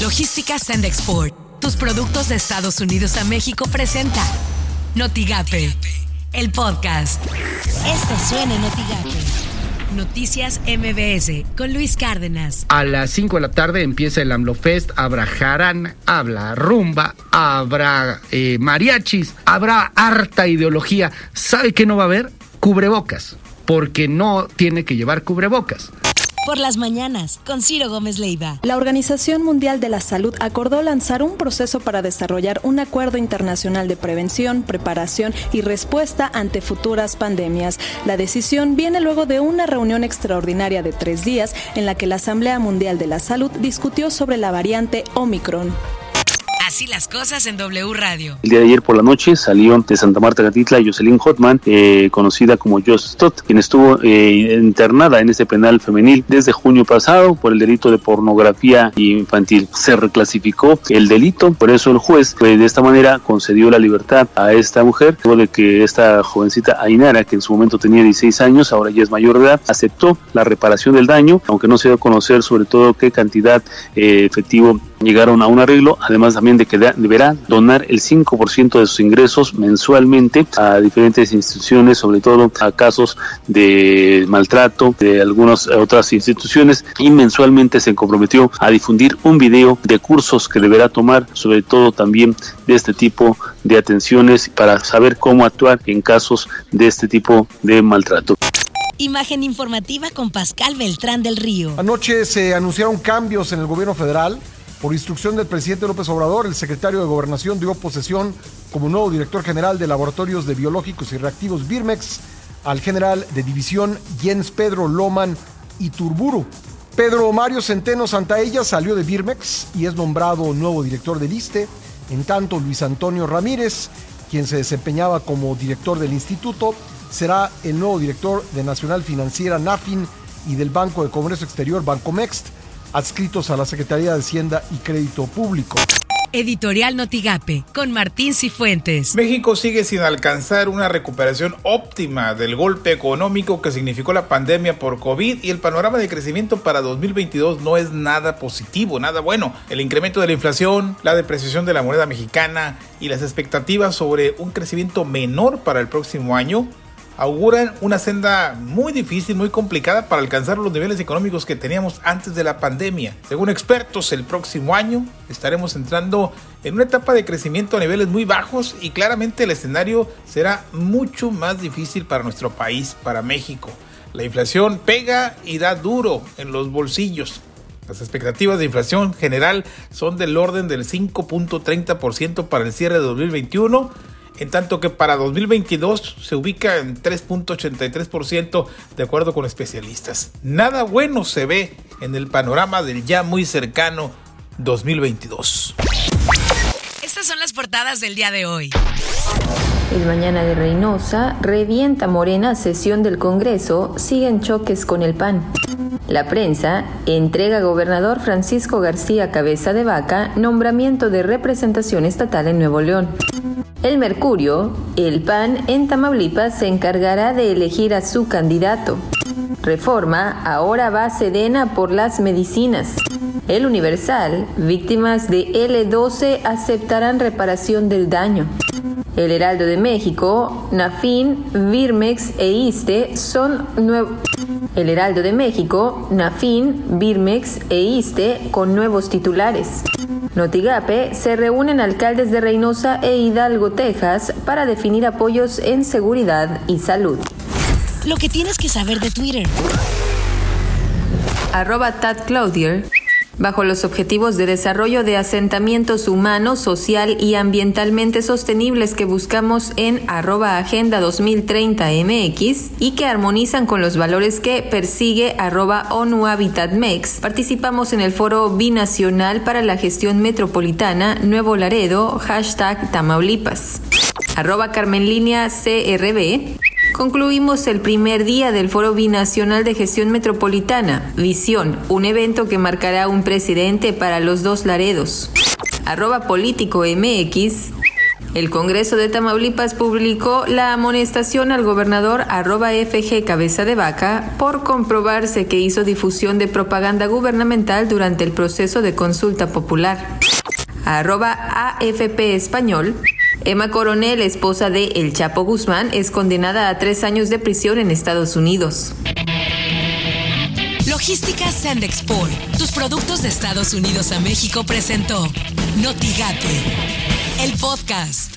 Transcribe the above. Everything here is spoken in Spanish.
Logística Send Export. Tus productos de Estados Unidos a México presenta Notigape, el podcast. Esto suena en Notigape. Noticias MBS con Luis Cárdenas. A las 5 de la tarde empieza el AMLOFest, habrá jarana, habrá rumba, habrá eh, mariachis, habrá harta ideología. ¿Sabe qué no va a haber? Cubrebocas, porque no tiene que llevar cubrebocas por las mañanas con Ciro Gómez Leiva. La Organización Mundial de la Salud acordó lanzar un proceso para desarrollar un acuerdo internacional de prevención, preparación y respuesta ante futuras pandemias. La decisión viene luego de una reunión extraordinaria de tres días en la que la Asamblea Mundial de la Salud discutió sobre la variante Omicron. Así las cosas en W Radio. El día de ayer por la noche salió de Santa Marta Gatitla Jocelyn Hotman, eh, conocida como Joss Stott, quien estuvo eh, internada en ese penal femenil desde junio pasado por el delito de pornografía infantil. Se reclasificó el delito, por eso el juez pues, de esta manera concedió la libertad a esta mujer, luego de que esta jovencita Ainara, que en su momento tenía 16 años, ahora ya es mayor de edad, aceptó la reparación del daño, aunque no se dio a conocer sobre todo qué cantidad eh, efectivo llegaron a un arreglo, además también de que deberá donar el 5% de sus ingresos mensualmente a diferentes instituciones, sobre todo a casos de maltrato de algunas otras instituciones y mensualmente se comprometió a difundir un video de cursos que deberá tomar, sobre todo también de este tipo de atenciones para saber cómo actuar en casos de este tipo de maltrato. Imagen informativa con Pascal Beltrán del Río. Anoche se anunciaron cambios en el gobierno federal por instrucción del presidente López Obrador, el secretario de Gobernación dio posesión como nuevo director general de Laboratorios de Biológicos y Reactivos Birmex al general de división Jens Pedro Loman Iturburu. Pedro Mario Centeno Santaella salió de Birmex y es nombrado nuevo director del ISTE. En tanto, Luis Antonio Ramírez, quien se desempeñaba como director del instituto, será el nuevo director de Nacional Financiera NAFIN y del Banco de Comercio Exterior Bancomext adscritos a la Secretaría de Hacienda y Crédito Público. Editorial Notigape con Martín Cifuentes. México sigue sin alcanzar una recuperación óptima del golpe económico que significó la pandemia por COVID y el panorama de crecimiento para 2022 no es nada positivo, nada bueno. El incremento de la inflación, la depreciación de la moneda mexicana y las expectativas sobre un crecimiento menor para el próximo año auguran una senda muy difícil, muy complicada para alcanzar los niveles económicos que teníamos antes de la pandemia. Según expertos, el próximo año estaremos entrando en una etapa de crecimiento a niveles muy bajos y claramente el escenario será mucho más difícil para nuestro país, para México. La inflación pega y da duro en los bolsillos. Las expectativas de inflación general son del orden del 5.30% para el cierre de 2021 en tanto que para 2022 se ubica en 3.83% de acuerdo con especialistas. Nada bueno se ve en el panorama del ya muy cercano 2022. Estas son las portadas del día de hoy. El mañana de Reynosa, revienta Morena sesión del Congreso, siguen choques con el PAN. La prensa entrega a gobernador Francisco García Cabeza de Vaca nombramiento de representación estatal en Nuevo León. El Mercurio, el PAN en Tamaulipas se encargará de elegir a su candidato. Reforma, ahora va Sedena por las medicinas. El Universal, víctimas de L12 aceptarán reparación del daño. El Heraldo de México, Nafin, Birmex e ISTE son. El Heraldo de México, Nafin, Birmex e ISTE con nuevos titulares. Notigape se reúnen alcaldes de Reynosa e Hidalgo, Texas, para definir apoyos en seguridad y salud. Lo que tienes que saber de Twitter. Arroba Tad Claudier bajo los objetivos de desarrollo de asentamientos humanos, social y ambientalmente sostenibles que buscamos en arroba Agenda 2030 MX y que armonizan con los valores que persigue arroba ONU Habitat. Participamos en el foro binacional para la gestión metropolitana Nuevo Laredo, hashtag Tamaulipas. Arroba Carmenlínea CRB concluimos el primer día del Foro Binacional de Gestión Metropolitana, Visión, un evento que marcará un presidente para los dos Laredos. Arroba político MX. El Congreso de Tamaulipas publicó la amonestación al gobernador arroba FG Cabeza de Vaca por comprobarse que hizo difusión de propaganda gubernamental durante el proceso de consulta popular. Arroba AFP Español. Emma Coronel, esposa de El Chapo Guzmán, es condenada a tres años de prisión en Estados Unidos. Logística Sandexport, tus productos de Estados Unidos a México presentó Notigate el podcast.